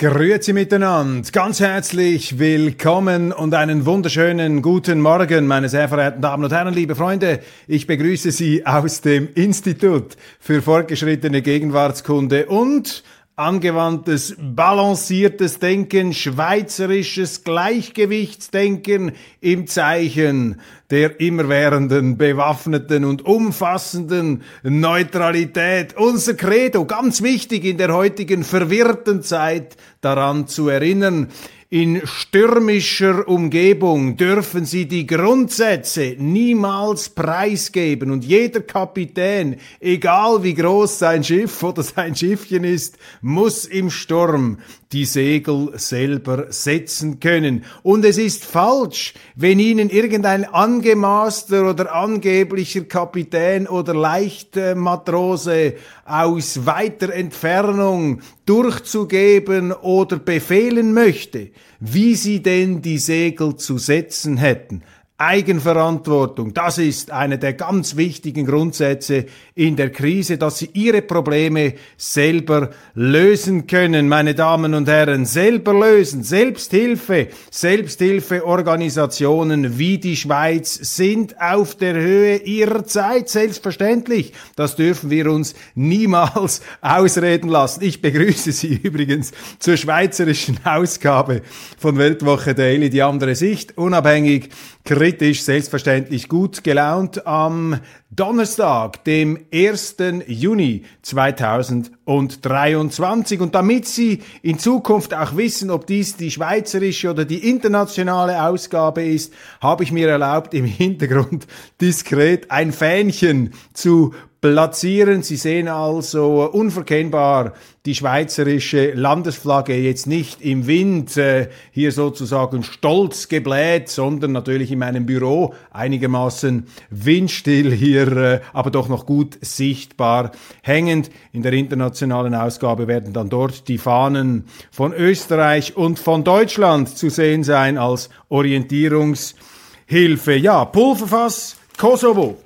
Grüezi miteinander, ganz herzlich willkommen und einen wunderschönen guten Morgen, meine sehr verehrten Damen und Herren, liebe Freunde. Ich begrüße Sie aus dem Institut für fortgeschrittene Gegenwartskunde und angewandtes, balanciertes Denken, schweizerisches Gleichgewichtsdenken im Zeichen der immerwährenden, bewaffneten und umfassenden Neutralität. Unser Credo, ganz wichtig in der heutigen verwirrten Zeit daran zu erinnern. In stürmischer Umgebung dürfen sie die Grundsätze niemals preisgeben und jeder Kapitän, egal wie groß sein Schiff oder sein Schiffchen ist, muss im Sturm die Segel selber setzen können. Und es ist falsch, wenn Ihnen irgendein angemaßter oder angeblicher Kapitän oder Leichtmatrose aus weiter Entfernung durchzugeben oder befehlen möchte, wie Sie denn die Segel zu setzen hätten. Eigenverantwortung, das ist eine der ganz wichtigen Grundsätze in der Krise, dass sie ihre Probleme selber lösen können, meine Damen und Herren, selber lösen. Selbsthilfe, Selbsthilfeorganisationen wie die Schweiz sind auf der Höhe ihrer Zeit, selbstverständlich. Das dürfen wir uns niemals ausreden lassen. Ich begrüße Sie übrigens zur schweizerischen Ausgabe von Weltwoche Daily, die andere Sicht, unabhängig kritisch, selbstverständlich gut gelaunt am Donnerstag, dem 1. Juni 2023. Und damit Sie in Zukunft auch wissen, ob dies die schweizerische oder die internationale Ausgabe ist, habe ich mir erlaubt, im Hintergrund diskret ein Fähnchen zu platzieren. Sie sehen also unverkennbar die schweizerische Landesflagge jetzt nicht im Wind äh, hier sozusagen stolz gebläht, sondern natürlich in meinem Büro einigermaßen windstill hier, äh, aber doch noch gut sichtbar hängend. In der internationalen Ausgabe werden dann dort die Fahnen von Österreich und von Deutschland zu sehen sein als Orientierungshilfe. Ja, Pulverfass, Kosovo.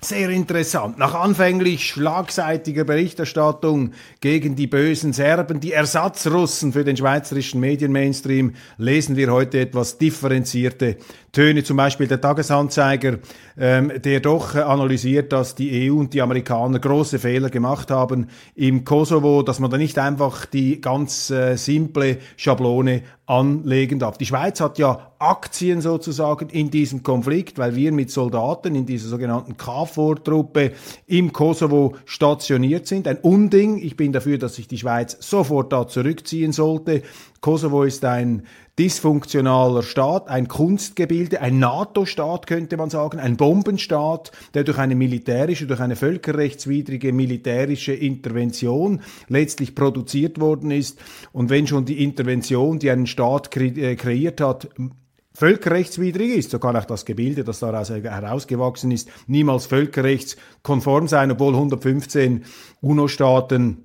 Sehr interessant. Nach anfänglich schlagseitiger Berichterstattung gegen die bösen Serben, die Ersatzrussen für den schweizerischen Medienmainstream, lesen wir heute etwas differenzierte Töne. Zum Beispiel der Tagesanzeiger, ähm, der doch analysiert, dass die EU und die Amerikaner große Fehler gemacht haben im Kosovo, dass man da nicht einfach die ganz äh, simple Schablone anlegen darf. Die Schweiz hat ja Aktien sozusagen in diesem Konflikt, weil wir mit Soldaten in dieser sogenannten KFOR-Truppe im Kosovo stationiert sind. Ein Unding. Ich bin dafür, dass sich die Schweiz sofort da zurückziehen sollte. Kosovo ist ein dysfunktionaler Staat, ein Kunstgebilde, ein NATO-Staat könnte man sagen, ein Bombenstaat, der durch eine militärische, durch eine völkerrechtswidrige militärische Intervention letztlich produziert worden ist. Und wenn schon die Intervention, die einen Staat äh, kreiert hat, völkerrechtswidrig ist, so kann auch das Gebilde, das daraus herausgewachsen ist, niemals völkerrechtskonform sein, obwohl 115 UNO-Staaten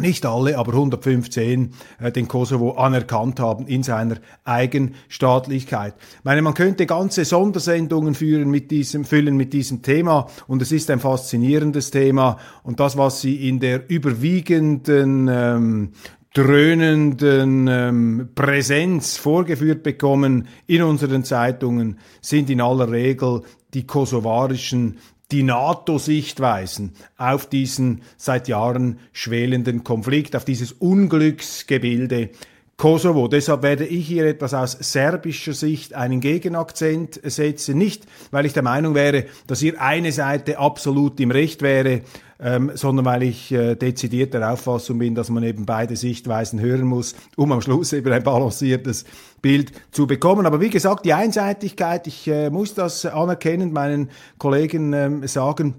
nicht alle, aber 115 äh, den Kosovo anerkannt haben in seiner Eigenstaatlichkeit. Ich meine, man könnte ganze Sondersendungen führen mit diesem, füllen mit diesem Thema und es ist ein faszinierendes Thema und das, was Sie in der überwiegenden ähm, dröhnenden ähm, Präsenz vorgeführt bekommen in unseren Zeitungen, sind in aller Regel die kosovarischen die NATO-Sichtweisen auf diesen seit Jahren schwelenden Konflikt, auf dieses Unglücksgebilde Kosovo. Deshalb werde ich hier etwas aus serbischer Sicht einen Gegenakzent setzen. Nicht, weil ich der Meinung wäre, dass hier eine Seite absolut im Recht wäre, ähm, sondern weil ich äh, dezidiert der Auffassung bin, dass man eben beide Sichtweisen hören muss, um am Schluss eben ein balanciertes Bild zu bekommen. Aber wie gesagt, die Einseitigkeit, ich äh, muss das anerkennen, meinen Kollegen ähm, sagen,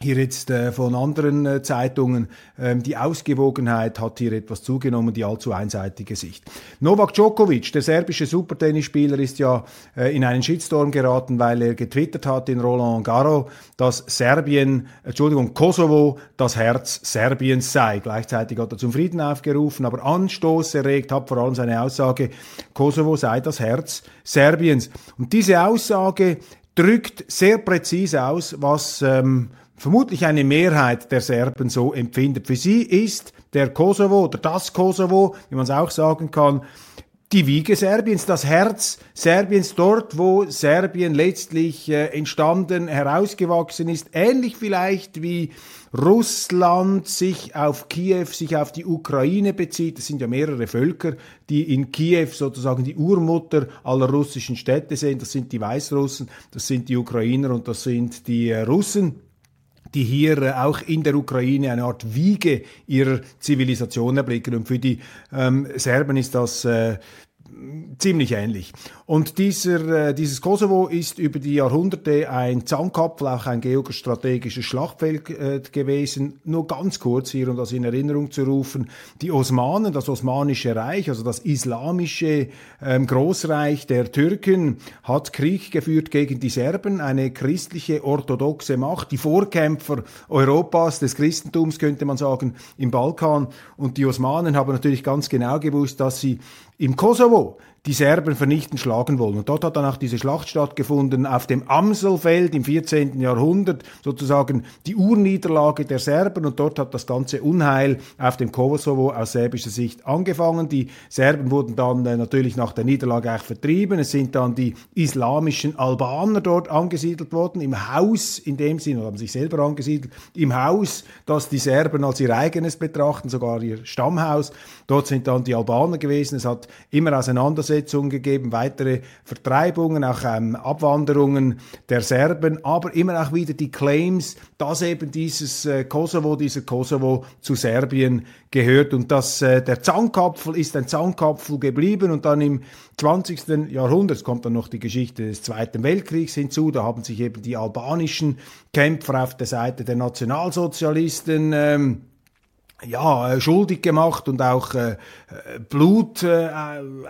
hier jetzt äh, von anderen äh, Zeitungen, ähm, die Ausgewogenheit hat hier etwas zugenommen, die allzu einseitige Sicht. Novak Djokovic, der serbische Supertennisspieler, ist ja äh, in einen Shitstorm geraten, weil er getwittert hat in Roland Garros, dass Serbien, Entschuldigung, Kosovo das Herz Serbiens sei. Gleichzeitig hat er zum Frieden aufgerufen, aber Anstoß erregt hat vor allem seine Aussage, Kosovo sei das Herz Serbiens. Und diese Aussage drückt sehr präzise aus, was ähm, vermutlich eine Mehrheit der Serben so empfindet. Für sie ist der Kosovo oder das Kosovo, wie man es auch sagen kann, die Wiege Serbiens, das Herz Serbiens, dort, wo Serbien letztlich äh, entstanden, herausgewachsen ist, ähnlich vielleicht wie Russland sich auf Kiew, sich auf die Ukraine bezieht. Es sind ja mehrere Völker, die in Kiew sozusagen die Urmutter aller russischen Städte sind. Das sind die Weißrussen, das sind die Ukrainer und das sind die äh, Russen die hier äh, auch in der Ukraine eine Art Wiege ihrer Zivilisation erblicken. Und für die ähm, Serben ist das äh, ziemlich ähnlich. Und dieser, äh, dieses Kosovo ist über die Jahrhunderte ein Zahnkapfel, auch ein geostrategisches Schlachtfeld äh, gewesen. Nur ganz kurz hier, um das in Erinnerung zu rufen. Die Osmanen, das Osmanische Reich, also das islamische ähm, Großreich der Türken, hat Krieg geführt gegen die Serben, eine christliche orthodoxe Macht, die Vorkämpfer Europas, des Christentums könnte man sagen, im Balkan. Und die Osmanen haben natürlich ganz genau gewusst, dass sie im Kosovo die Serben vernichten, schlagen wollen. Und dort hat dann auch diese Schlacht stattgefunden auf dem Amselfeld im 14. Jahrhundert, sozusagen die Urniederlage der Serben. Und dort hat das ganze Unheil auf dem Kosovo aus serbischer Sicht angefangen. Die Serben wurden dann äh, natürlich nach der Niederlage auch vertrieben. Es sind dann die islamischen Albaner dort angesiedelt worden, im Haus, in dem Sinne, haben sich selber angesiedelt, im Haus, das die Serben als ihr eigenes betrachten, sogar ihr Stammhaus. Dort sind dann die Albaner gewesen. Es hat immer Auseinandersetzungen gegeben, weitere Vertreibungen, auch ähm, Abwanderungen der Serben, aber immer auch wieder die Claims, dass eben dieses äh, Kosovo, dieser Kosovo zu Serbien gehört und dass äh, der Zahnkapfel ist ein Zahnkapfel geblieben und dann im 20. Jahrhundert kommt dann noch die Geschichte des Zweiten Weltkriegs hinzu, da haben sich eben die albanischen Kämpfer auf der Seite der Nationalsozialisten ähm, ja, äh, schuldig gemacht und auch äh, Blut äh,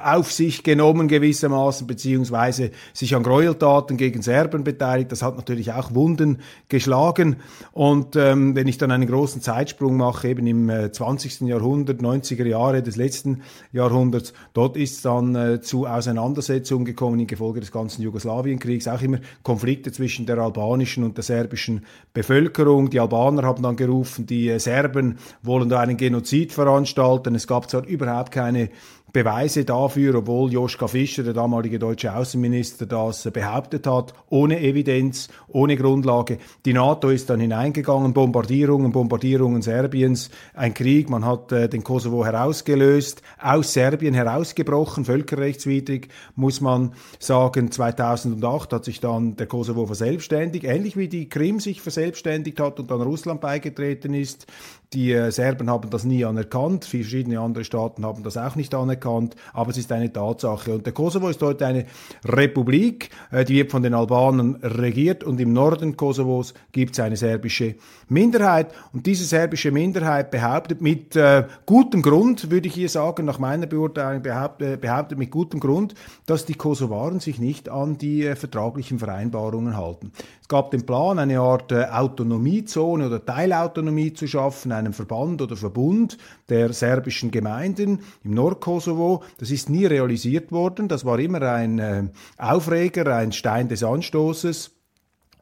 auf sich genommen gewissermaßen, beziehungsweise sich an Gräueltaten gegen Serben beteiligt. Das hat natürlich auch Wunden geschlagen. Und ähm, wenn ich dann einen großen Zeitsprung mache, eben im äh, 20. Jahrhundert, 90er Jahre des letzten Jahrhunderts, dort ist dann äh, zu Auseinandersetzungen gekommen in Gefolge des ganzen Jugoslawienkriegs, auch immer Konflikte zwischen der albanischen und der serbischen Bevölkerung. Die Albaner haben dann gerufen, die äh, Serben wollen wollen da einen Genozid veranstalten. Es gab zwar überhaupt keine Beweise dafür, obwohl Joschka Fischer, der damalige deutsche Außenminister, das behauptet hat, ohne Evidenz, ohne Grundlage. Die NATO ist dann hineingegangen, Bombardierungen, Bombardierungen Serbiens, ein Krieg, man hat äh, den Kosovo herausgelöst, aus Serbien herausgebrochen, völkerrechtswidrig, muss man sagen. 2008 hat sich dann der Kosovo verselbstständigt, ähnlich wie die Krim sich verselbstständigt hat und dann Russland beigetreten ist. Die äh, Serben haben das nie anerkannt, verschiedene andere Staaten haben das auch nicht anerkannt, aber es ist eine Tatsache. Und der Kosovo ist heute eine Republik, äh, die wird von den Albanern regiert und im Norden Kosovos gibt es eine serbische Minderheit. Und diese serbische Minderheit behauptet mit äh, gutem Grund, würde ich hier sagen, nach meiner Beurteilung behauptet, äh, behauptet mit gutem Grund, dass die Kosovaren sich nicht an die äh, vertraglichen Vereinbarungen halten. Es gab den Plan, eine Art äh, Autonomiezone oder Teilautonomie zu schaffen, einem Verband oder Verbund der serbischen Gemeinden im Nordkosovo. Das ist nie realisiert worden. Das war immer ein äh, Aufreger, ein Stein des Anstoßes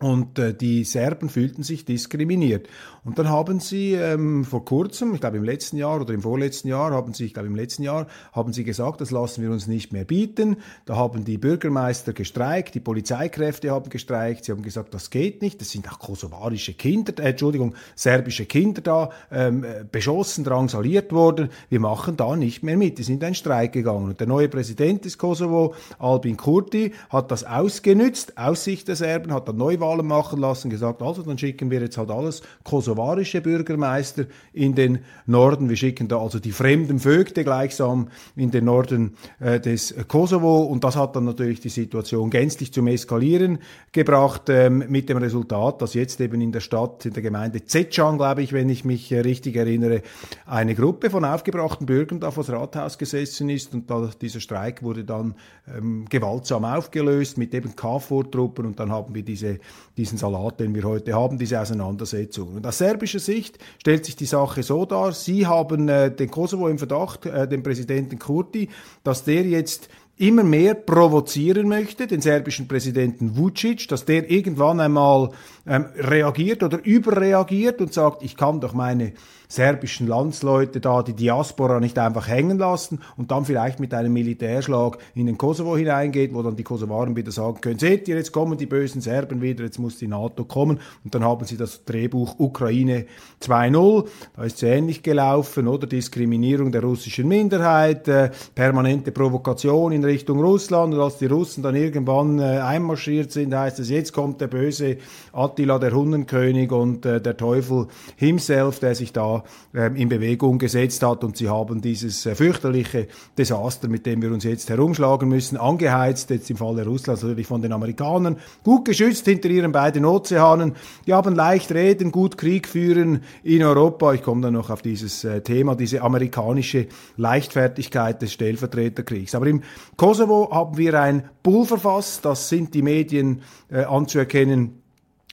Und äh, die Serben fühlten sich diskriminiert. Und dann haben sie ähm, vor kurzem, ich glaube im letzten Jahr oder im vorletzten Jahr, haben sie, ich glaube im letzten Jahr, haben sie gesagt, das lassen wir uns nicht mehr bieten. Da haben die Bürgermeister gestreikt, die Polizeikräfte haben gestreikt, sie haben gesagt, das geht nicht. Das sind auch kosovarische Kinder, äh, Entschuldigung, serbische Kinder da ähm, äh, beschossen, drangsaliert worden. Wir machen da nicht mehr mit. Die sind in einen Streik gegangen. Und der neue Präsident des Kosovo, Albin Kurti, hat das ausgenützt, aus Sicht der Serben, hat dann Neuwahlen Wahlen machen lassen, gesagt, also dann schicken wir jetzt halt alles kosovarische Bürgermeister in den Norden. Wir schicken da also die fremden Vögte gleichsam in den Norden äh, des Kosovo. Und das hat dann natürlich die Situation gänzlich zum Eskalieren gebracht ähm, mit dem Resultat, dass jetzt eben in der Stadt, in der Gemeinde Zetschan, glaube ich, wenn ich mich äh, richtig erinnere, eine Gruppe von aufgebrachten Bürgern da vor das Rathaus gesessen ist. Und da, dieser Streik wurde dann ähm, gewaltsam aufgelöst mit eben KFOR-Truppen und dann haben wir diese diesen Salat, den wir heute haben, diese Auseinandersetzung. Und aus serbischer Sicht stellt sich die Sache so dar, Sie haben äh, den Kosovo im Verdacht, äh, den Präsidenten Kurti, dass der jetzt immer mehr provozieren möchte, den serbischen Präsidenten Vucic, dass der irgendwann einmal ähm, reagiert oder überreagiert und sagt, ich kann doch meine serbischen Landsleute da, die Diaspora nicht einfach hängen lassen und dann vielleicht mit einem Militärschlag in den Kosovo hineingeht, wo dann die Kosovaren wieder sagen können, seht ihr, jetzt kommen die bösen Serben wieder, jetzt muss die NATO kommen. Und dann haben sie das Drehbuch Ukraine 2.0, da ist es ähnlich gelaufen, oder? Diskriminierung der russischen Minderheit, äh, permanente Provokation in Richtung Russland. Und als die Russen dann irgendwann äh, einmarschiert sind, heißt es, jetzt kommt der böse Attila, der Hundenkönig und äh, der Teufel himself, der sich da in Bewegung gesetzt hat und sie haben dieses äh, fürchterliche Desaster, mit dem wir uns jetzt herumschlagen müssen, angeheizt, jetzt im Falle Russlands natürlich von den Amerikanern, gut geschützt hinter ihren beiden Ozeanen. Die haben leicht reden, gut Krieg führen in Europa. Ich komme dann noch auf dieses äh, Thema, diese amerikanische Leichtfertigkeit des Stellvertreterkriegs. Aber im Kosovo haben wir ein Pulverfass, das sind die Medien äh, anzuerkennen,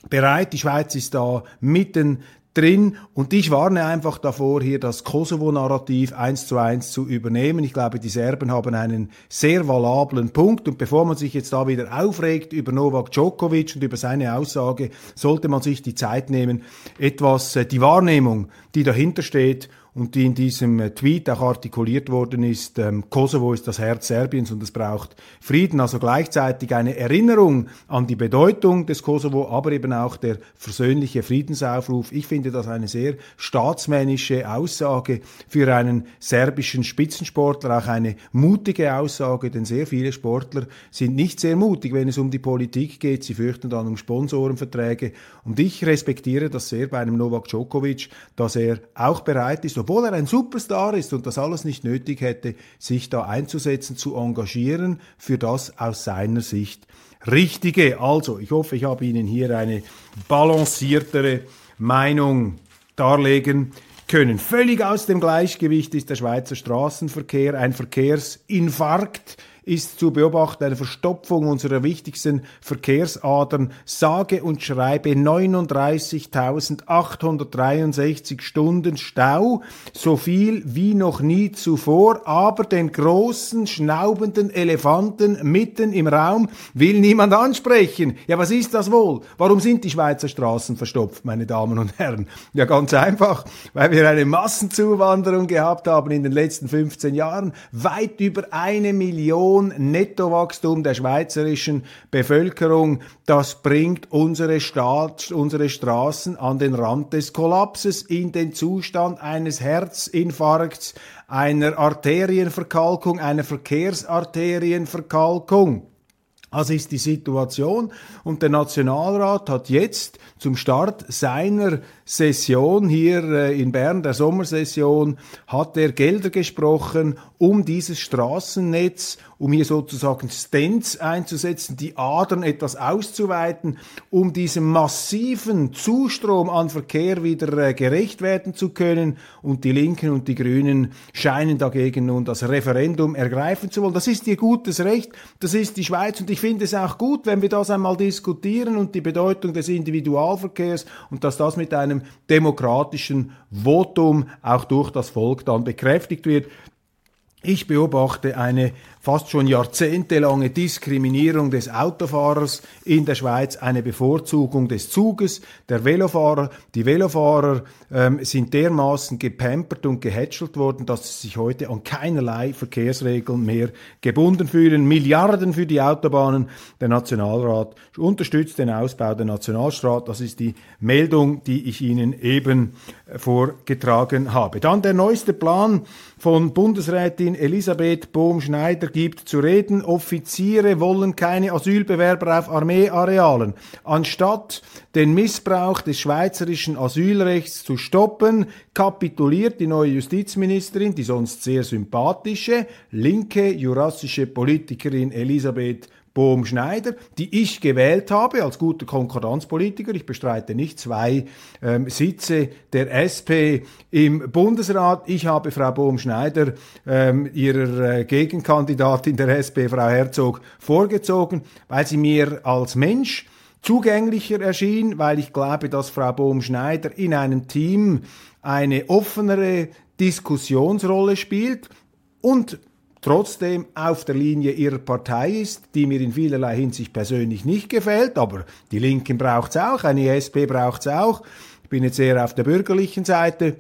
bereit. Die Schweiz ist da mitten drin und ich warne einfach davor, hier das Kosovo-Narrativ eins zu eins zu übernehmen. Ich glaube, die Serben haben einen sehr valablen Punkt und bevor man sich jetzt da wieder aufregt über Novak Djokovic und über seine Aussage, sollte man sich die Zeit nehmen, etwas äh, die Wahrnehmung, die dahinter steht und die in diesem äh, Tweet auch artikuliert worden ist, ähm, Kosovo ist das Herz Serbiens und es braucht Frieden. Also gleichzeitig eine Erinnerung an die Bedeutung des Kosovo, aber eben auch der versöhnliche Friedensaufruf. Ich finde das eine sehr staatsmännische Aussage für einen serbischen Spitzensportler, auch eine mutige Aussage, denn sehr viele Sportler sind nicht sehr mutig, wenn es um die Politik geht. Sie fürchten dann um Sponsorenverträge. Und ich respektiere das sehr bei einem Novak Djokovic, dass er auch bereit ist, obwohl er ein Superstar ist und das alles nicht nötig hätte, sich da einzusetzen, zu engagieren für das aus seiner Sicht Richtige. Also, ich hoffe, ich habe Ihnen hier eine balanciertere Meinung darlegen können. Völlig aus dem Gleichgewicht ist der Schweizer Straßenverkehr, ein Verkehrsinfarkt ist zu beobachten eine Verstopfung unserer wichtigsten Verkehrsadern. Sage und schreibe 39.863 Stunden Stau, so viel wie noch nie zuvor, aber den großen, schnaubenden Elefanten mitten im Raum will niemand ansprechen. Ja, was ist das wohl? Warum sind die Schweizer Straßen verstopft, meine Damen und Herren? Ja, ganz einfach, weil wir eine Massenzuwanderung gehabt haben in den letzten 15 Jahren. Weit über eine Million Million Nettowachstum der schweizerischen Bevölkerung, das bringt unsere, Staat, unsere Straßen an den Rand des Kollapses, in den Zustand eines Herzinfarkts, einer Arterienverkalkung, einer Verkehrsarterienverkalkung. Also ist die Situation und der Nationalrat hat jetzt zum Start seiner Session hier äh, in Bern, der Sommersession, hat er Gelder gesprochen, um dieses Straßennetz, um hier sozusagen Stents einzusetzen, die Adern etwas auszuweiten, um diesem massiven Zustrom an Verkehr wieder äh, gerecht werden zu können. Und die Linken und die Grünen scheinen dagegen nun das Referendum ergreifen zu wollen. Das ist ihr gutes Recht, das ist die Schweiz und ich finde es auch gut, wenn wir das einmal diskutieren und die Bedeutung des Individualverkehrs und dass das mit einem demokratischen Votum auch durch das Volk dann bekräftigt wird. Ich beobachte eine fast schon jahrzehntelange Diskriminierung des Autofahrers in der Schweiz, eine Bevorzugung des Zuges, der Velofahrer. Die Velofahrer ähm, sind dermaßen gepampert und gehätschelt worden, dass sie sich heute an keinerlei Verkehrsregeln mehr gebunden fühlen. Milliarden für die Autobahnen. Der Nationalrat unterstützt den Ausbau der Nationalstraße. Das ist die Meldung, die ich Ihnen eben vorgetragen habe. Dann der neueste Plan von Bundesrätin Elisabeth Bohm-Schneider gibt zu reden, Offiziere wollen keine Asylbewerber auf Armeearealen. Anstatt den Missbrauch des schweizerischen Asylrechts zu stoppen, kapituliert die neue Justizministerin, die sonst sehr sympathische, linke jurassische Politikerin Elisabeth Bohm Schneider, die ich gewählt habe als guter Konkordanzpolitiker. Ich bestreite nicht zwei ähm, Sitze der SP im Bundesrat. Ich habe Frau Bohm Schneider ähm, ihrer äh, Gegenkandidatin der SP, Frau Herzog, vorgezogen, weil sie mir als Mensch zugänglicher erschien, weil ich glaube, dass Frau Bohm Schneider in einem Team eine offenere Diskussionsrolle spielt und trotzdem auf der Linie ihrer Partei ist, die mir in vielerlei Hinsicht persönlich nicht gefällt, aber die Linken braucht's auch, eine SP braucht's auch. Ich bin jetzt eher auf der bürgerlichen Seite.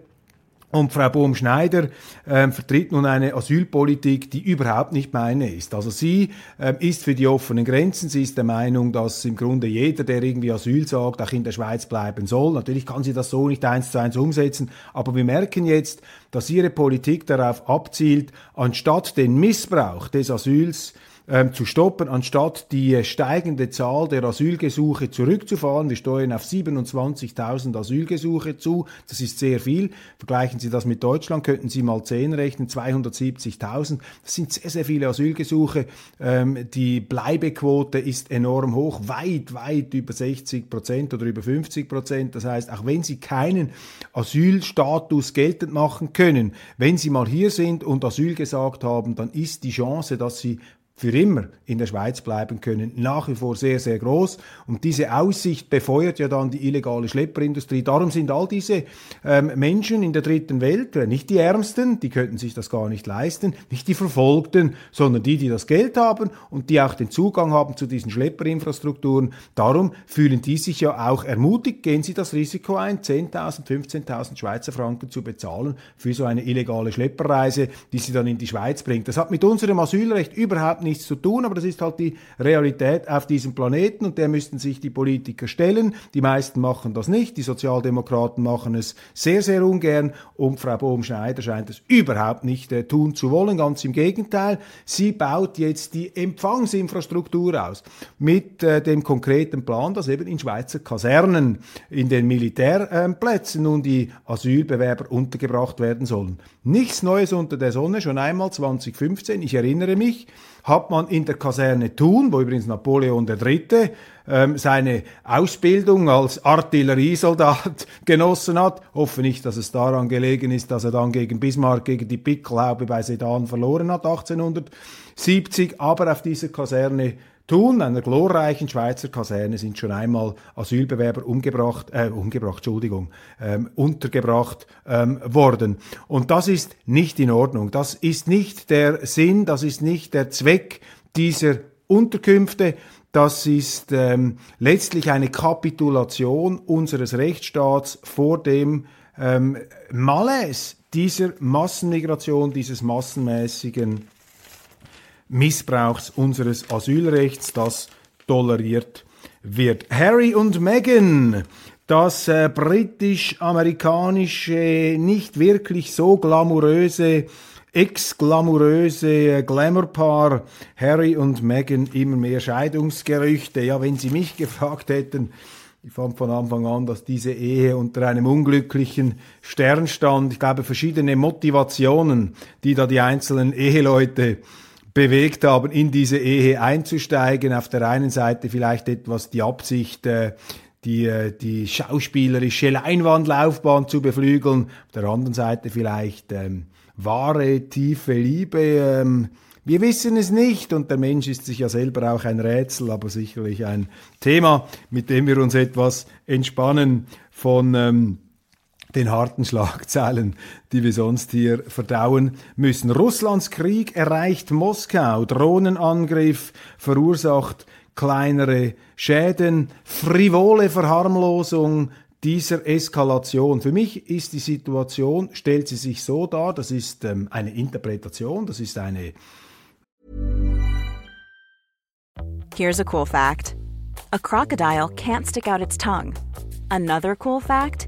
Und Frau Bohm-Schneider äh, vertritt nun eine Asylpolitik, die überhaupt nicht meine ist. Also sie äh, ist für die offenen Grenzen. Sie ist der Meinung, dass im Grunde jeder, der irgendwie Asyl sagt, auch in der Schweiz bleiben soll. Natürlich kann sie das so nicht eins zu eins umsetzen. Aber wir merken jetzt, dass ihre Politik darauf abzielt, anstatt den Missbrauch des Asyls ähm, zu stoppen, anstatt die steigende Zahl der Asylgesuche zurückzufahren. Wir steuern auf 27.000 Asylgesuche zu. Das ist sehr viel. Vergleichen Sie das mit Deutschland, könnten Sie mal 10 rechnen, 270.000. Das sind sehr, sehr viele Asylgesuche. Ähm, die Bleibequote ist enorm hoch, weit, weit über 60 Prozent oder über 50 Prozent. Das heißt, auch wenn Sie keinen Asylstatus geltend machen können, wenn Sie mal hier sind und Asyl gesagt haben, dann ist die Chance, dass Sie für immer in der Schweiz bleiben können, nach wie vor sehr, sehr groß. Und diese Aussicht befeuert ja dann die illegale Schlepperindustrie. Darum sind all diese ähm, Menschen in der dritten Welt, äh, nicht die Ärmsten, die könnten sich das gar nicht leisten, nicht die Verfolgten, sondern die, die das Geld haben und die auch den Zugang haben zu diesen Schlepperinfrastrukturen. Darum fühlen die sich ja auch ermutigt, gehen sie das Risiko ein, 10.000, 15.000 Schweizer Franken zu bezahlen für so eine illegale Schlepperreise, die sie dann in die Schweiz bringt. Das hat mit unserem Asylrecht überhaupt nichts zu tun, aber das ist halt die Realität auf diesem Planeten und der müssten sich die Politiker stellen. Die meisten machen das nicht, die Sozialdemokraten machen es sehr, sehr ungern und Frau Bohm-Schneider scheint es überhaupt nicht äh, tun zu wollen, ganz im Gegenteil. Sie baut jetzt die Empfangsinfrastruktur aus mit äh, dem konkreten Plan, dass eben in Schweizer Kasernen, in den Militärplätzen äh, nun die Asylbewerber untergebracht werden sollen. Nichts Neues unter der Sonne, schon einmal 2015, ich erinnere mich, hat man in der Kaserne Thun, wo übrigens Napoleon III. Ähm, seine Ausbildung als Artilleriesoldat genossen hat. Hoffe nicht, dass es daran gelegen ist, dass er dann gegen Bismarck, gegen die Pickelhaube bei Sedan verloren hat 1870. Aber auf dieser Kaserne Thun, einer glorreichen Schweizer Kaserne, sind schon einmal Asylbewerber umgebracht, äh, umgebracht, Entschuldigung, ähm, untergebracht ähm, worden. Und das ist nicht in Ordnung. Das ist nicht der Sinn, das ist nicht der Zweck dieser Unterkünfte. Das ist ähm, letztlich eine Kapitulation unseres Rechtsstaats vor dem ähm, Malaise dieser Massenmigration, dieses massenmäßigen Missbrauchs unseres Asylrechts, das toleriert wird. Harry und Meghan, das äh, britisch-amerikanische, nicht wirklich so glamouröse, ex-glamouröse äh, Glamour-Paar Harry und Meghan, immer mehr Scheidungsgerüchte. Ja, wenn Sie mich gefragt hätten, ich fand von Anfang an, dass diese Ehe unter einem unglücklichen Stern stand. Ich glaube, verschiedene Motivationen, die da die einzelnen Eheleute bewegt haben, in diese Ehe einzusteigen. Auf der einen Seite vielleicht etwas die Absicht, äh, die, äh, die schauspielerische Leinwandlaufbahn zu beflügeln. Auf der anderen Seite vielleicht ähm, wahre, tiefe Liebe. Ähm, wir wissen es nicht und der Mensch ist sich ja selber auch ein Rätsel, aber sicherlich ein Thema, mit dem wir uns etwas entspannen von ähm, den harten Schlagzeilen, die wir sonst hier verdauen müssen. Russlands Krieg erreicht Moskau, Drohnenangriff verursacht kleinere Schäden, frivole Verharmlosung dieser Eskalation. Für mich ist die Situation, stellt sie sich so dar, das ist ähm, eine Interpretation, das ist eine. Here's a cool fact: A crocodile can't stick out its tongue. Another cool fact: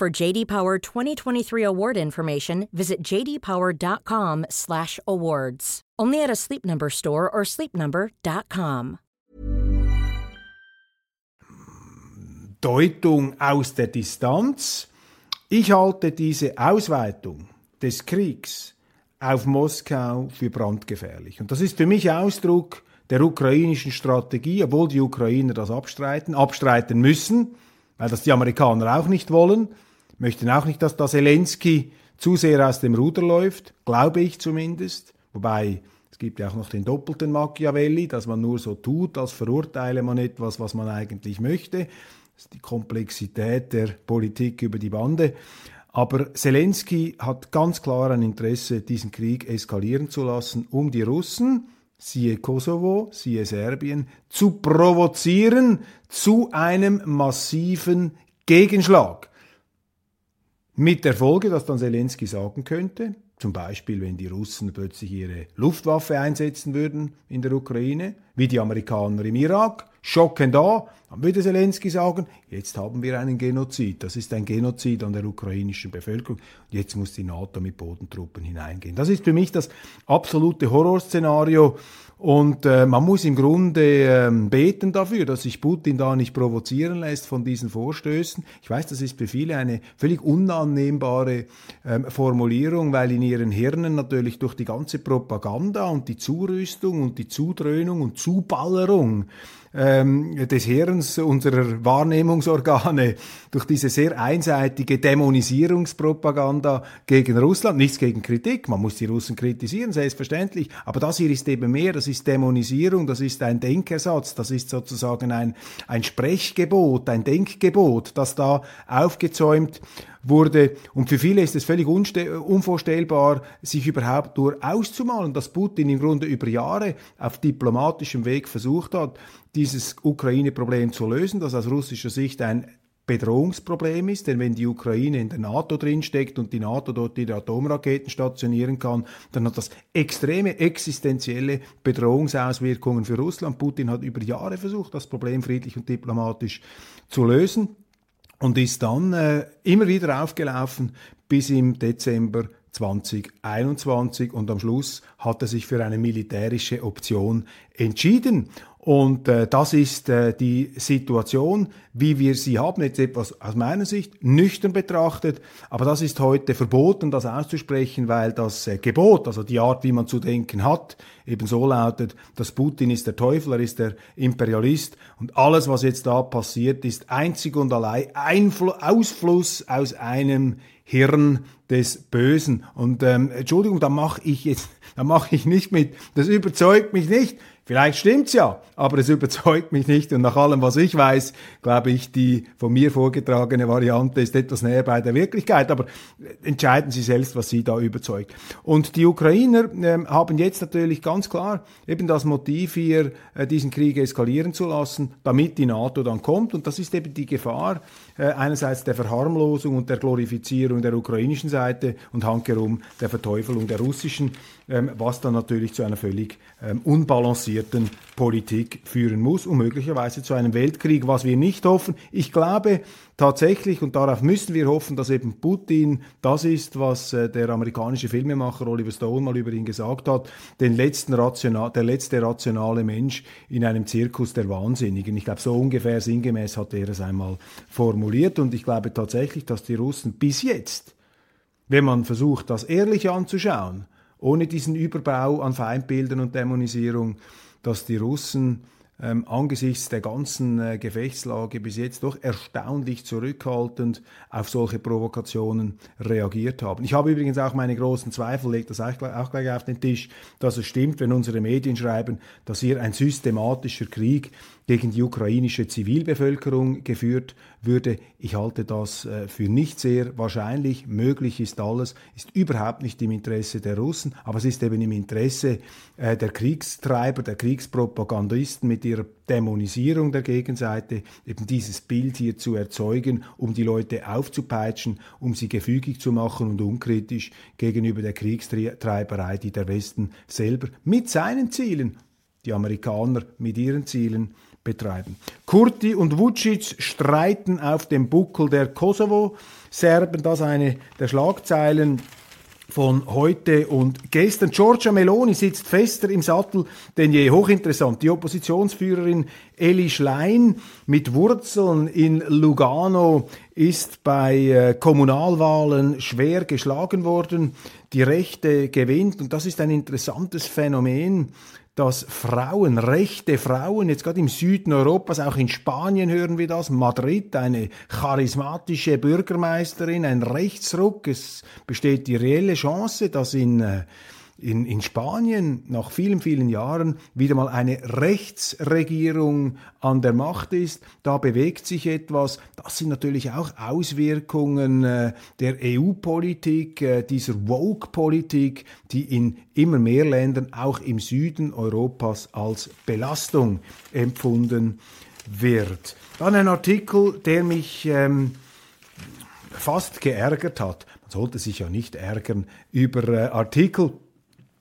For JD Power 2023 award information, visit jdpower.com/awards. Only at a Sleep Number store or sleepnumber.com. Deutung aus der Distanz. Ich halte diese Ausweitung des Kriegs auf Moskau für brandgefährlich. Und das ist für mich Ausdruck der ukrainischen Strategie, obwohl die Ukrainer das abstreiten, abstreiten müssen, weil das die Amerikaner auch nicht wollen, möchten auch nicht, dass da Zelensky zu sehr aus dem Ruder läuft, glaube ich zumindest. Wobei es gibt ja auch noch den doppelten Machiavelli, dass man nur so tut, als verurteile man etwas, was man eigentlich möchte. Das ist die Komplexität der Politik über die Bande. Aber Zelensky hat ganz klar ein Interesse, diesen Krieg eskalieren zu lassen, um die Russen, siehe Kosovo, siehe Serbien, zu provozieren zu einem massiven Gegenschlag. Mit der Folge, dass dann Zelensky sagen könnte, zum Beispiel, wenn die Russen plötzlich ihre Luftwaffe einsetzen würden in der Ukraine, wie die Amerikaner im Irak, schockend da, dann würde Zelensky sagen, jetzt haben wir einen Genozid. Das ist ein Genozid an der ukrainischen Bevölkerung. Jetzt muss die NATO mit Bodentruppen hineingehen. Das ist für mich das absolute Horrorszenario. Und äh, man muss im Grunde ähm, beten dafür, dass sich Putin da nicht provozieren lässt von diesen Vorstößen. Ich weiß, das ist für viele eine völlig unannehmbare ähm, Formulierung, weil in ihren Hirnen natürlich durch die ganze Propaganda und die Zurüstung und die Zudröhnung und Zuballerung ähm, des Hirns unserer Wahrnehmungsorgane durch diese sehr einseitige Dämonisierungspropaganda gegen Russland. Nichts gegen Kritik, man muss die Russen kritisieren, selbstverständlich. Aber das hier ist eben mehr, das ist Dämonisierung, das ist ein Denkersatz, das ist sozusagen ein, ein Sprechgebot, ein Denkgebot, das da aufgezäumt wurde. Und für viele ist es völlig unvorstellbar, sich überhaupt nur auszumalen, dass Putin im Grunde über Jahre auf diplomatischem Weg versucht hat, dieses Ukraine-Problem zu lösen, das aus russischer Sicht ein Bedrohungsproblem ist, denn wenn die Ukraine in der NATO drinsteckt und die NATO dort ihre Atomraketen stationieren kann, dann hat das extreme existenzielle Bedrohungsauswirkungen für Russland. Putin hat über Jahre versucht, das Problem friedlich und diplomatisch zu lösen und ist dann äh, immer wieder aufgelaufen bis im Dezember 2021 und am Schluss hat er sich für eine militärische Option entschieden. Und äh, das ist äh, die Situation, wie wir sie haben, jetzt etwas aus meiner Sicht nüchtern betrachtet, aber das ist heute verboten, das auszusprechen, weil das äh, Gebot, also die Art, wie man zu denken hat, eben so lautet, dass Putin ist der Teufel, er ist der Imperialist und alles, was jetzt da passiert, ist einzig und allein Einfl Ausfluss aus einem Hirn des Bösen. Und ähm, Entschuldigung, da mache ich jetzt, da mache ich nicht mit. Das überzeugt mich nicht. Vielleicht stimmt's ja, aber es überzeugt mich nicht. Und nach allem, was ich weiß, glaube ich, die von mir vorgetragene Variante ist etwas näher bei der Wirklichkeit. Aber entscheiden Sie selbst, was Sie da überzeugt. Und die Ukrainer äh, haben jetzt natürlich ganz klar eben das Motiv hier, äh, diesen Krieg eskalieren zu lassen, damit die NATO dann kommt. Und das ist eben die Gefahr, äh, einerseits der Verharmlosung und der Glorifizierung der ukrainischen Seite und handkerum der Verteufelung der russischen, ähm, was dann natürlich zu einer völlig ähm, unbalancierten Politik führen muss und möglicherweise zu einem Weltkrieg, was wir nicht hoffen. Ich glaube tatsächlich, und darauf müssen wir hoffen, dass eben Putin das ist, was äh, der amerikanische Filmemacher Oliver Stone mal über ihn gesagt hat, den letzten rational, der letzte rationale Mensch in einem Zirkus der Wahnsinnigen. Ich glaube, so ungefähr sinngemäß hat er es einmal formuliert und ich glaube tatsächlich, dass die Russen bis jetzt, wenn man versucht, das ehrlich anzuschauen, ohne diesen Überbau an Feindbildern und Dämonisierung, dass die Russen ähm, angesichts der ganzen äh, Gefechtslage bis jetzt doch erstaunlich zurückhaltend auf solche Provokationen reagiert haben. Ich habe übrigens auch meine großen Zweifel, legt das auch, auch gleich auf den Tisch, dass es stimmt, wenn unsere Medien schreiben, dass hier ein systematischer Krieg gegen die ukrainische Zivilbevölkerung geführt würde. Ich halte das äh, für nicht sehr wahrscheinlich. Möglich ist alles, ist überhaupt nicht im Interesse der Russen, aber es ist eben im Interesse äh, der Kriegstreiber, der Kriegspropagandisten mit ihrer Dämonisierung der Gegenseite, eben dieses Bild hier zu erzeugen, um die Leute aufzupeitschen, um sie gefügig zu machen und unkritisch gegenüber der Kriegstreiberei, die der Westen selber mit seinen Zielen, die Amerikaner mit ihren Zielen betreiben. Kurti und Vucic streiten auf dem Buckel der Kosovo-Serben. Das eine der Schlagzeilen von heute und gestern. Giorgia Meloni sitzt fester im Sattel denn je. Hochinteressant. Die Oppositionsführerin Eli Schlein mit Wurzeln in Lugano ist bei äh, Kommunalwahlen schwer geschlagen worden. Die Rechte gewinnt und das ist ein interessantes Phänomen dass Frauen, rechte Frauen, jetzt gerade im Süden Europas, auch in Spanien hören wir das, Madrid, eine charismatische Bürgermeisterin, ein Rechtsruck, es besteht die reelle Chance, dass in äh, in, in Spanien nach vielen, vielen Jahren wieder mal eine Rechtsregierung an der Macht ist. Da bewegt sich etwas. Das sind natürlich auch Auswirkungen äh, der EU-Politik, äh, dieser Woke-Politik, die in immer mehr Ländern, auch im Süden Europas, als Belastung empfunden wird. Dann ein Artikel, der mich ähm, fast geärgert hat. Man sollte sich ja nicht ärgern über äh, Artikel,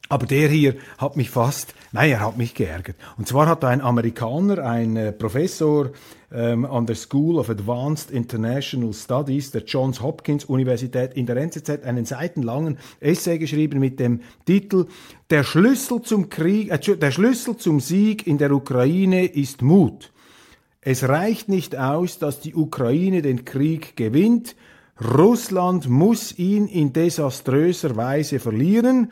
aber der hier hat mich fast, nein, er hat mich geärgert. Und zwar hat ein Amerikaner, ein äh, Professor ähm, an der School of Advanced International Studies der Johns Hopkins Universität in der NZZ einen seitenlangen Essay geschrieben mit dem Titel Der Schlüssel zum Krieg, äh, der Schlüssel zum Sieg in der Ukraine ist Mut. Es reicht nicht aus, dass die Ukraine den Krieg gewinnt. Russland muss ihn in desaströser Weise verlieren.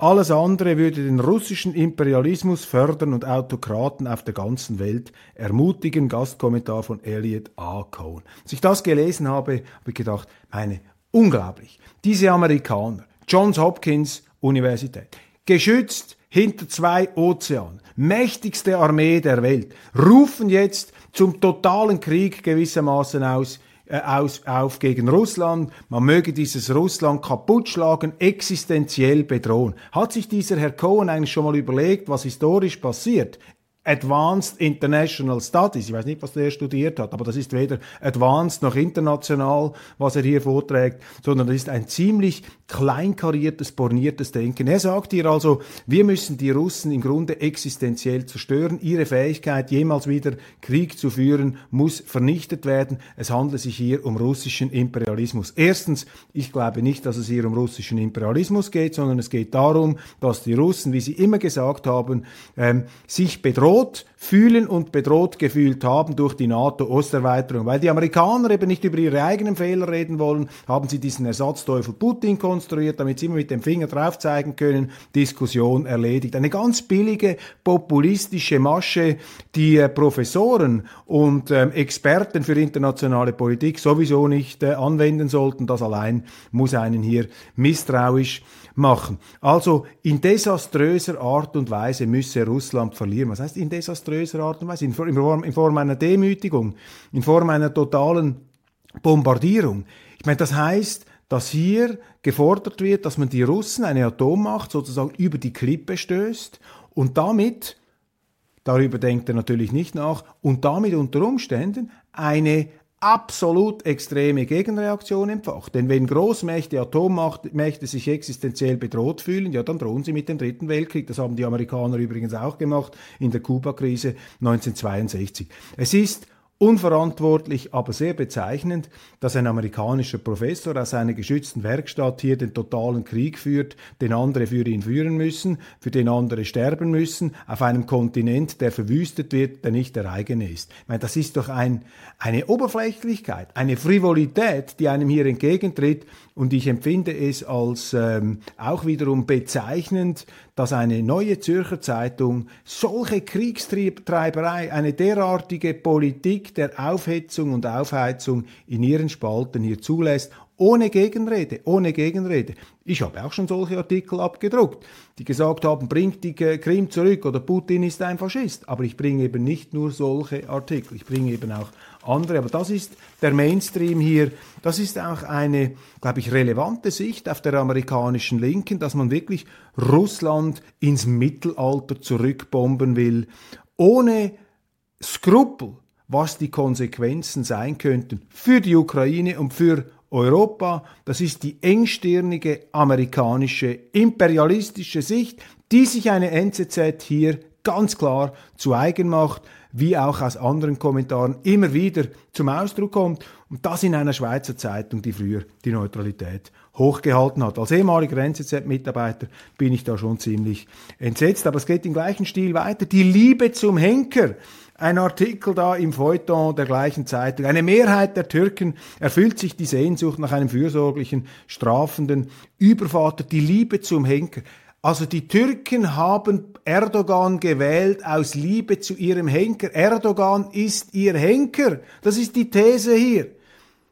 Alles andere würde den russischen Imperialismus fördern und Autokraten auf der ganzen Welt ermutigen. Gastkommentar von Elliot A. Cohn. Als ich das gelesen habe, habe ich gedacht, meine, unglaublich. Diese Amerikaner, Johns Hopkins Universität, geschützt hinter zwei Ozeanen, mächtigste Armee der Welt, rufen jetzt zum totalen Krieg gewissermaßen aus äh, aus, auf gegen Russland, man möge dieses Russland kaputt schlagen, existenziell bedrohen. Hat sich dieser Herr Cohen eigentlich schon mal überlegt, was historisch passiert? Advanced International Studies. Ich weiß nicht, was der studiert hat, aber das ist weder advanced noch international, was er hier vorträgt, sondern das ist ein ziemlich kleinkariertes, borniertes Denken. Er sagt hier also, wir müssen die Russen im Grunde existenziell zerstören. Ihre Fähigkeit, jemals wieder Krieg zu führen, muss vernichtet werden. Es handelt sich hier um russischen Imperialismus. Erstens, ich glaube nicht, dass es hier um russischen Imperialismus geht, sondern es geht darum, dass die Russen, wie sie immer gesagt haben, ähm, sich bedrohen bedroht fühlen und bedroht gefühlt haben durch die NATO-Osterweiterung. Weil die Amerikaner eben nicht über ihre eigenen Fehler reden wollen, haben sie diesen Ersatzteufel Putin konstruiert, damit sie immer mit dem Finger drauf zeigen können, Diskussion erledigt. Eine ganz billige, populistische Masche, die äh, Professoren und ähm, Experten für internationale Politik sowieso nicht äh, anwenden sollten. Das allein muss einen hier misstrauisch machen. Also in desaströser Art und Weise müsse Russland verlieren. Was heißt in desaströser Art und Weise? In Form, in Form einer Demütigung, in Form einer totalen Bombardierung. Ich meine, das heißt, dass hier gefordert wird, dass man die Russen, eine Atommacht, sozusagen über die Klippe stößt und damit, darüber denkt er natürlich nicht nach, und damit unter Umständen eine absolut extreme Gegenreaktion entfacht. Denn wenn Großmächte, Atommächte sich existenziell bedroht fühlen, ja, dann drohen sie mit dem Dritten Weltkrieg. Das haben die Amerikaner übrigens auch gemacht in der Kuba-Krise 1962. Es ist Unverantwortlich, aber sehr bezeichnend, dass ein amerikanischer Professor aus einer geschützten Werkstatt hier den totalen Krieg führt, den andere für ihn führen müssen, für den andere sterben müssen, auf einem Kontinent, der verwüstet wird, der nicht der eigene ist. Ich meine, das ist doch ein, eine Oberflächlichkeit, eine Frivolität, die einem hier entgegentritt, und ich empfinde es als ähm, auch wiederum bezeichnend, dass eine neue Zürcher Zeitung solche Kriegstreiberei, eine derartige Politik der Aufhetzung und Aufheizung in ihren Spalten hier zulässt, ohne Gegenrede, ohne Gegenrede. Ich habe auch schon solche Artikel abgedruckt, die gesagt haben, bringt die Krim zurück oder Putin ist ein Faschist. Aber ich bringe eben nicht nur solche Artikel, ich bringe eben auch andere. Aber das ist der Mainstream hier. Das ist auch eine, glaube ich, relevante Sicht auf der amerikanischen Linken, dass man wirklich Russland ins Mittelalter zurückbomben will, ohne Skrupel, was die Konsequenzen sein könnten für die Ukraine und für Europa, das ist die engstirnige amerikanische imperialistische Sicht, die sich eine NZZ hier ganz klar zu eigen macht, wie auch aus anderen Kommentaren immer wieder zum Ausdruck kommt. Und das in einer Schweizer Zeitung, die früher die Neutralität hochgehalten hat. Als ehemaliger NZZ-Mitarbeiter bin ich da schon ziemlich entsetzt, aber es geht im gleichen Stil weiter. Die Liebe zum Henker ein Artikel da im Feuilleton der gleichen Zeitung. Eine Mehrheit der Türken erfüllt sich die Sehnsucht nach einem fürsorglichen, strafenden Übervater, die Liebe zum Henker. Also die Türken haben Erdogan gewählt aus Liebe zu ihrem Henker. Erdogan ist ihr Henker. Das ist die These hier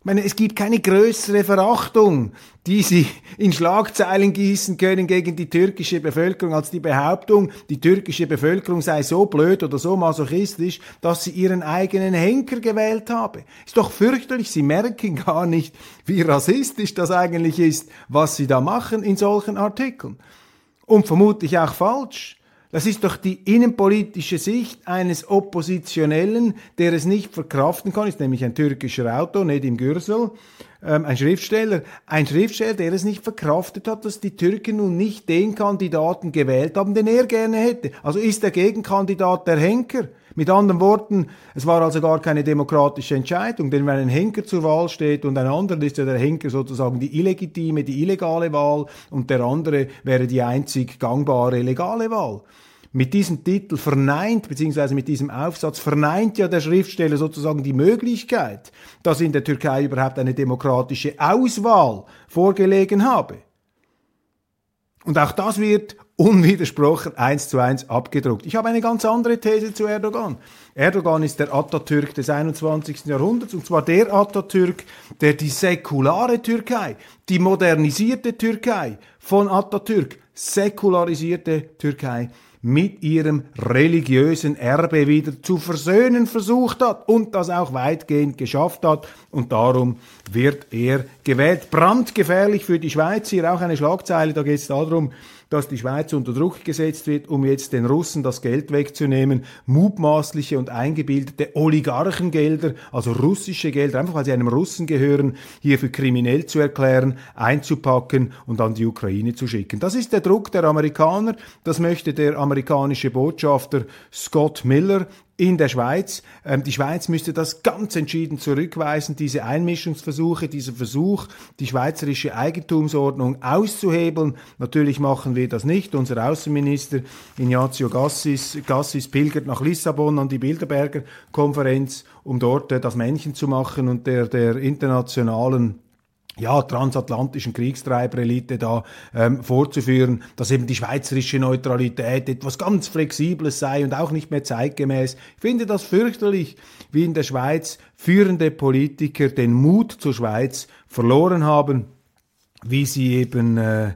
meine, es gibt keine größere Verachtung, die sie in Schlagzeilen gießen können gegen die türkische Bevölkerung als die Behauptung, die türkische Bevölkerung sei so blöd oder so masochistisch, dass sie ihren eigenen Henker gewählt habe. Ist doch fürchterlich, sie merken gar nicht, wie rassistisch das eigentlich ist, was sie da machen in solchen Artikeln. Und vermutlich auch falsch. Das ist doch die innenpolitische Sicht eines Oppositionellen, der es nicht verkraften kann, ist nämlich ein türkischer Autor, Nedim Gürsel, ähm, ein Schriftsteller, ein Schriftsteller, der es nicht verkraftet hat, dass die Türken nun nicht den Kandidaten gewählt haben, den er gerne hätte. Also ist der Gegenkandidat der Henker. Mit anderen Worten, es war also gar keine demokratische Entscheidung, denn wenn ein Henker zur Wahl steht und ein anderer ist ja der Henker sozusagen die illegitime, die illegale Wahl und der andere wäre die einzig gangbare legale Wahl. Mit diesem Titel verneint, beziehungsweise mit diesem Aufsatz verneint ja der Schriftsteller sozusagen die Möglichkeit, dass in der Türkei überhaupt eine demokratische Auswahl vorgelegen habe. Und auch das wird unwidersprochen eins zu eins abgedruckt. Ich habe eine ganz andere These zu Erdogan. Erdogan ist der Atatürk des 21. Jahrhunderts und zwar der Atatürk, der die säkulare Türkei, die modernisierte Türkei von Atatürk, säkularisierte Türkei mit ihrem religiösen Erbe wieder zu versöhnen versucht hat und das auch weitgehend geschafft hat. Und darum wird er gewählt. Brandgefährlich für die Schweiz. Hier auch eine Schlagzeile, da geht es darum, dass die Schweiz unter Druck gesetzt wird, um jetzt den Russen das Geld wegzunehmen, mutmaßliche und eingebildete Oligarchengelder, also russische Gelder, einfach weil sie einem Russen gehören, hier für kriminell zu erklären, einzupacken und an die Ukraine zu schicken. Das ist der Druck der Amerikaner, das möchte der amerikanische Botschafter Scott Miller in der Schweiz. Ähm, die Schweiz müsste das ganz entschieden zurückweisen, diese Einmischungsversuche, dieser Versuch, die schweizerische Eigentumsordnung auszuhebeln. Natürlich machen wir das nicht. Unser Außenminister Ignazio Gassis, Gassis pilgert nach Lissabon an die Bilderberger Konferenz, um dort äh, das Männchen zu machen und der, der internationalen ja, transatlantischen Kriegstreiberelite da ähm, vorzuführen, dass eben die schweizerische Neutralität etwas ganz Flexibles sei und auch nicht mehr zeitgemäß. Ich finde das fürchterlich, wie in der Schweiz führende Politiker den Mut zur Schweiz verloren haben, wie sie eben äh,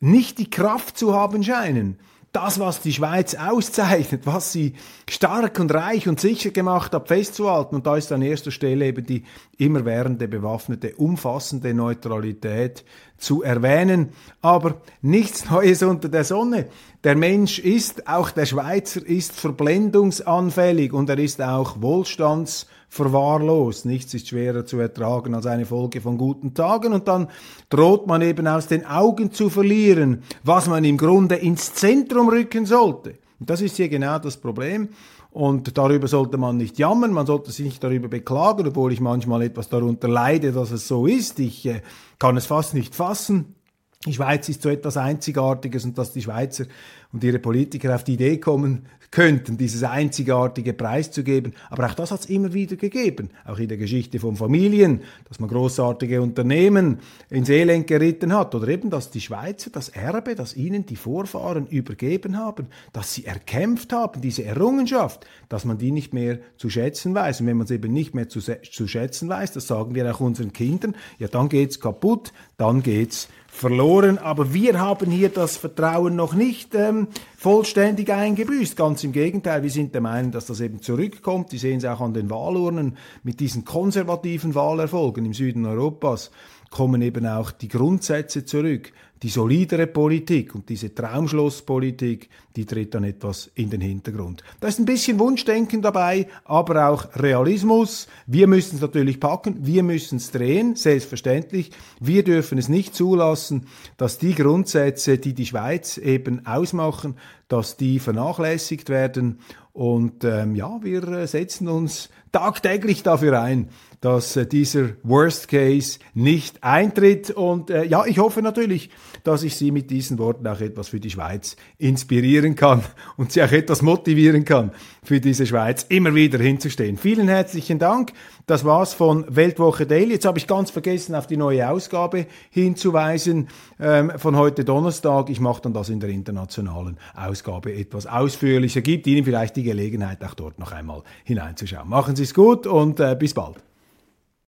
nicht die Kraft zu haben scheinen, das, was die Schweiz auszeichnet, was sie stark und reich und sicher gemacht hat, festzuhalten. Und da ist an erster Stelle eben die immerwährende bewaffnete, umfassende Neutralität zu erwähnen. Aber nichts Neues unter der Sonne. Der Mensch ist, auch der Schweizer ist verblendungsanfällig und er ist auch wohlstands verwahrlost. Nichts ist schwerer zu ertragen als eine Folge von guten Tagen und dann droht man eben aus den Augen zu verlieren, was man im Grunde ins Zentrum rücken sollte. Und das ist hier genau das Problem. Und darüber sollte man nicht jammern, man sollte sich nicht darüber beklagen, obwohl ich manchmal etwas darunter leide, dass es so ist. Ich äh, kann es fast nicht fassen. Die Schweiz ist so etwas Einzigartiges und dass die Schweizer und ihre Politiker auf die Idee kommen könnten, dieses einzigartige preiszugeben. Aber auch das hat es immer wieder gegeben, auch in der Geschichte von Familien, dass man großartige Unternehmen ins Elend geritten hat oder eben, dass die Schweizer das Erbe, das ihnen die Vorfahren übergeben haben, dass sie erkämpft haben, diese Errungenschaft, dass man die nicht mehr zu schätzen weiß. Und wenn man es eben nicht mehr zu, zu schätzen weiß, das sagen wir auch unseren Kindern, ja dann geht's kaputt, dann geht's verloren. Aber wir haben hier das Vertrauen noch nicht ähm, vollständig eingebüßt. Ganz im Gegenteil, wir sind der Meinung, dass das eben zurückkommt. Die sehen es auch an den Wahlurnen mit diesen konservativen Wahlerfolgen im Süden Europas kommen eben auch die Grundsätze zurück. Die solidere Politik und diese Traumschlosspolitik, die tritt dann etwas in den Hintergrund. Da ist ein bisschen Wunschdenken dabei, aber auch Realismus. Wir müssen es natürlich packen, wir müssen es drehen, selbstverständlich. Wir dürfen es nicht zulassen, dass die Grundsätze, die die Schweiz eben ausmachen, dass die vernachlässigt werden. Und ähm, ja, wir setzen uns tagtäglich dafür ein, dass äh, dieser Worst Case nicht eintritt. Und äh, ja, ich hoffe natürlich, dass ich Sie mit diesen Worten auch etwas für die Schweiz inspirieren kann und Sie auch etwas motivieren kann, für diese Schweiz immer wieder hinzustehen. Vielen herzlichen Dank. Das war's von Weltwoche Daily. Jetzt habe ich ganz vergessen, auf die neue Ausgabe hinzuweisen ähm, von heute Donnerstag. Ich mache dann das in der internationalen Ausgabe etwas ausführlicher. Gibt Ihnen vielleicht die Gelegenheit, auch dort noch einmal hineinzuschauen. Machen Sie es gut und äh, bis bald.